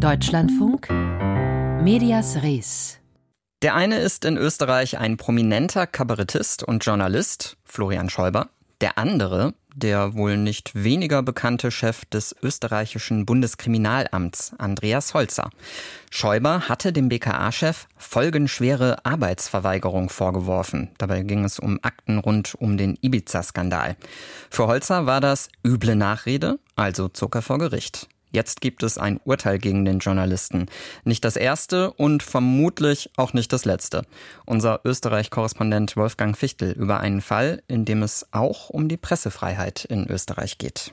Deutschlandfunk Medias Res. Der eine ist in Österreich ein prominenter Kabarettist und Journalist, Florian Schäuber. Der andere, der wohl nicht weniger bekannte Chef des österreichischen Bundeskriminalamts, Andreas Holzer. Schäuber hatte dem BKA-Chef folgenschwere Arbeitsverweigerung vorgeworfen. Dabei ging es um Akten rund um den Ibiza-Skandal. Für Holzer war das üble Nachrede, also Zucker vor Gericht. Jetzt gibt es ein Urteil gegen den Journalisten. Nicht das erste und vermutlich auch nicht das letzte. Unser Österreich-Korrespondent Wolfgang Fichtel über einen Fall, in dem es auch um die Pressefreiheit in Österreich geht.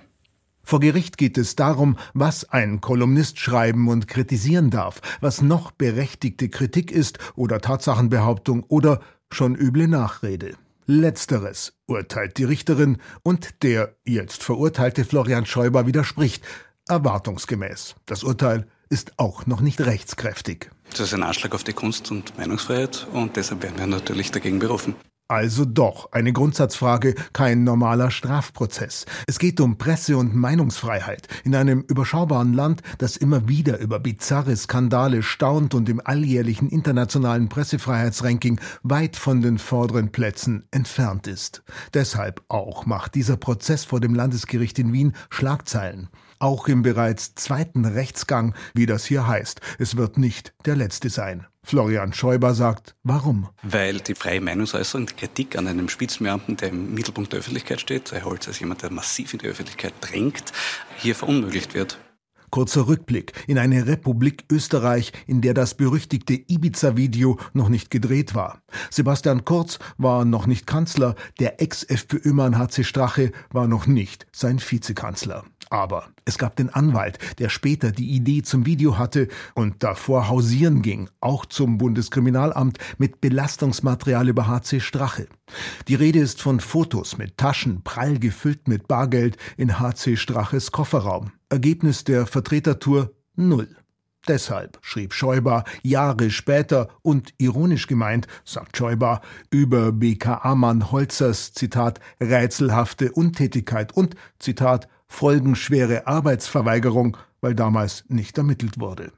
Vor Gericht geht es darum, was ein Kolumnist schreiben und kritisieren darf, was noch berechtigte Kritik ist oder Tatsachenbehauptung oder schon üble Nachrede. Letzteres urteilt die Richterin und der jetzt verurteilte Florian Schäuber widerspricht, erwartungsgemäß. Das Urteil ist auch noch nicht rechtskräftig. Das ist ein Anschlag auf die Kunst- und Meinungsfreiheit und deshalb werden wir natürlich dagegen berufen. Also doch eine Grundsatzfrage, kein normaler Strafprozess. Es geht um Presse- und Meinungsfreiheit in einem überschaubaren Land, das immer wieder über bizarre Skandale staunt und im alljährlichen internationalen Pressefreiheitsranking weit von den vorderen Plätzen entfernt ist. Deshalb auch macht dieser Prozess vor dem Landesgericht in Wien Schlagzeilen. Auch im bereits zweiten Rechtsgang, wie das hier heißt. Es wird nicht der letzte sein. Florian Schäuber sagt, warum? Weil die freie Meinungsäußerung, die Kritik an einem Spitzenbeamten, der im Mittelpunkt der Öffentlichkeit steht, Herr Holz als jemand, der massiv in die Öffentlichkeit drängt, hier verunmöglicht wird. Kurzer Rückblick in eine Republik Österreich, in der das berüchtigte Ibiza-Video noch nicht gedreht war. Sebastian Kurz war noch nicht Kanzler, der Ex-FPÖ-Mann HC Strache war noch nicht sein Vizekanzler. Aber es gab den Anwalt, der später die Idee zum Video hatte und davor hausieren ging, auch zum Bundeskriminalamt mit Belastungsmaterial über HC Strache. Die Rede ist von Fotos mit Taschen prall gefüllt mit Bargeld in HC Straches Kofferraum. Ergebnis der Vertretertour null. Deshalb schrieb Schäuber Jahre später und ironisch gemeint, sagt Schäuber, über BKA-Mann Holzers, Zitat, rätselhafte Untätigkeit und, Zitat, folgenschwere Arbeitsverweigerung, weil damals nicht ermittelt wurde.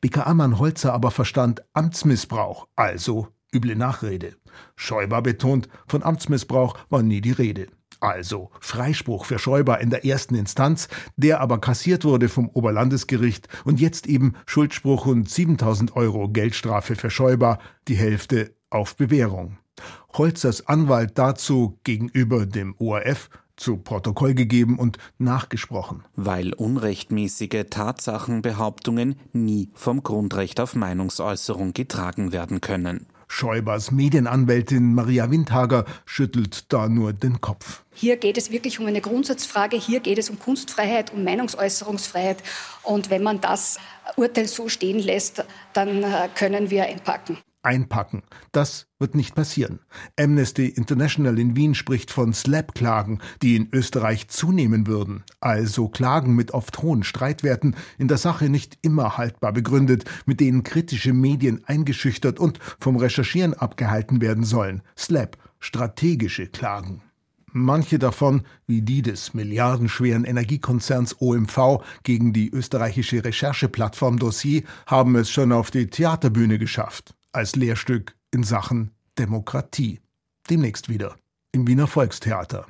BKA-Mann Holzer aber verstand Amtsmissbrauch, also üble Nachrede. Schäuber betont, von Amtsmissbrauch war nie die Rede. Also Freispruch für Schäuber in der ersten Instanz, der aber kassiert wurde vom Oberlandesgericht und jetzt eben Schuldspruch und 7000 Euro Geldstrafe für Schäuber, die Hälfte auf Bewährung. Holzers Anwalt dazu gegenüber dem ORF zu Protokoll gegeben und nachgesprochen. Weil unrechtmäßige Tatsachenbehauptungen nie vom Grundrecht auf Meinungsäußerung getragen werden können. Schäubers Medienanwältin Maria Windhager schüttelt da nur den Kopf. Hier geht es wirklich um eine Grundsatzfrage. Hier geht es um Kunstfreiheit, um Meinungsäußerungsfreiheit. Und wenn man das Urteil so stehen lässt, dann äh, können wir einpacken einpacken. Das wird nicht passieren. Amnesty International in Wien spricht von Slap-Klagen, die in Österreich zunehmen würden. Also Klagen mit oft hohen Streitwerten, in der Sache nicht immer haltbar begründet, mit denen kritische Medien eingeschüchtert und vom Recherchieren abgehalten werden sollen. Slap, strategische Klagen. Manche davon, wie die des milliardenschweren Energiekonzerns OMV gegen die österreichische Rechercheplattform Dossier, haben es schon auf die Theaterbühne geschafft als Lehrstück in Sachen Demokratie. Demnächst wieder im Wiener Volkstheater.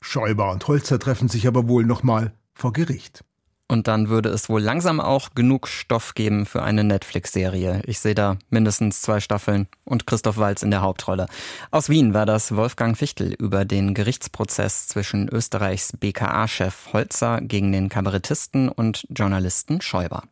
Schäuber und Holzer treffen sich aber wohl nochmal vor Gericht. Und dann würde es wohl langsam auch genug Stoff geben für eine Netflix-Serie. Ich sehe da mindestens zwei Staffeln und Christoph Walz in der Hauptrolle. Aus Wien war das Wolfgang Fichtel über den Gerichtsprozess zwischen Österreichs BKA-Chef Holzer gegen den Kabarettisten und Journalisten Schäuber.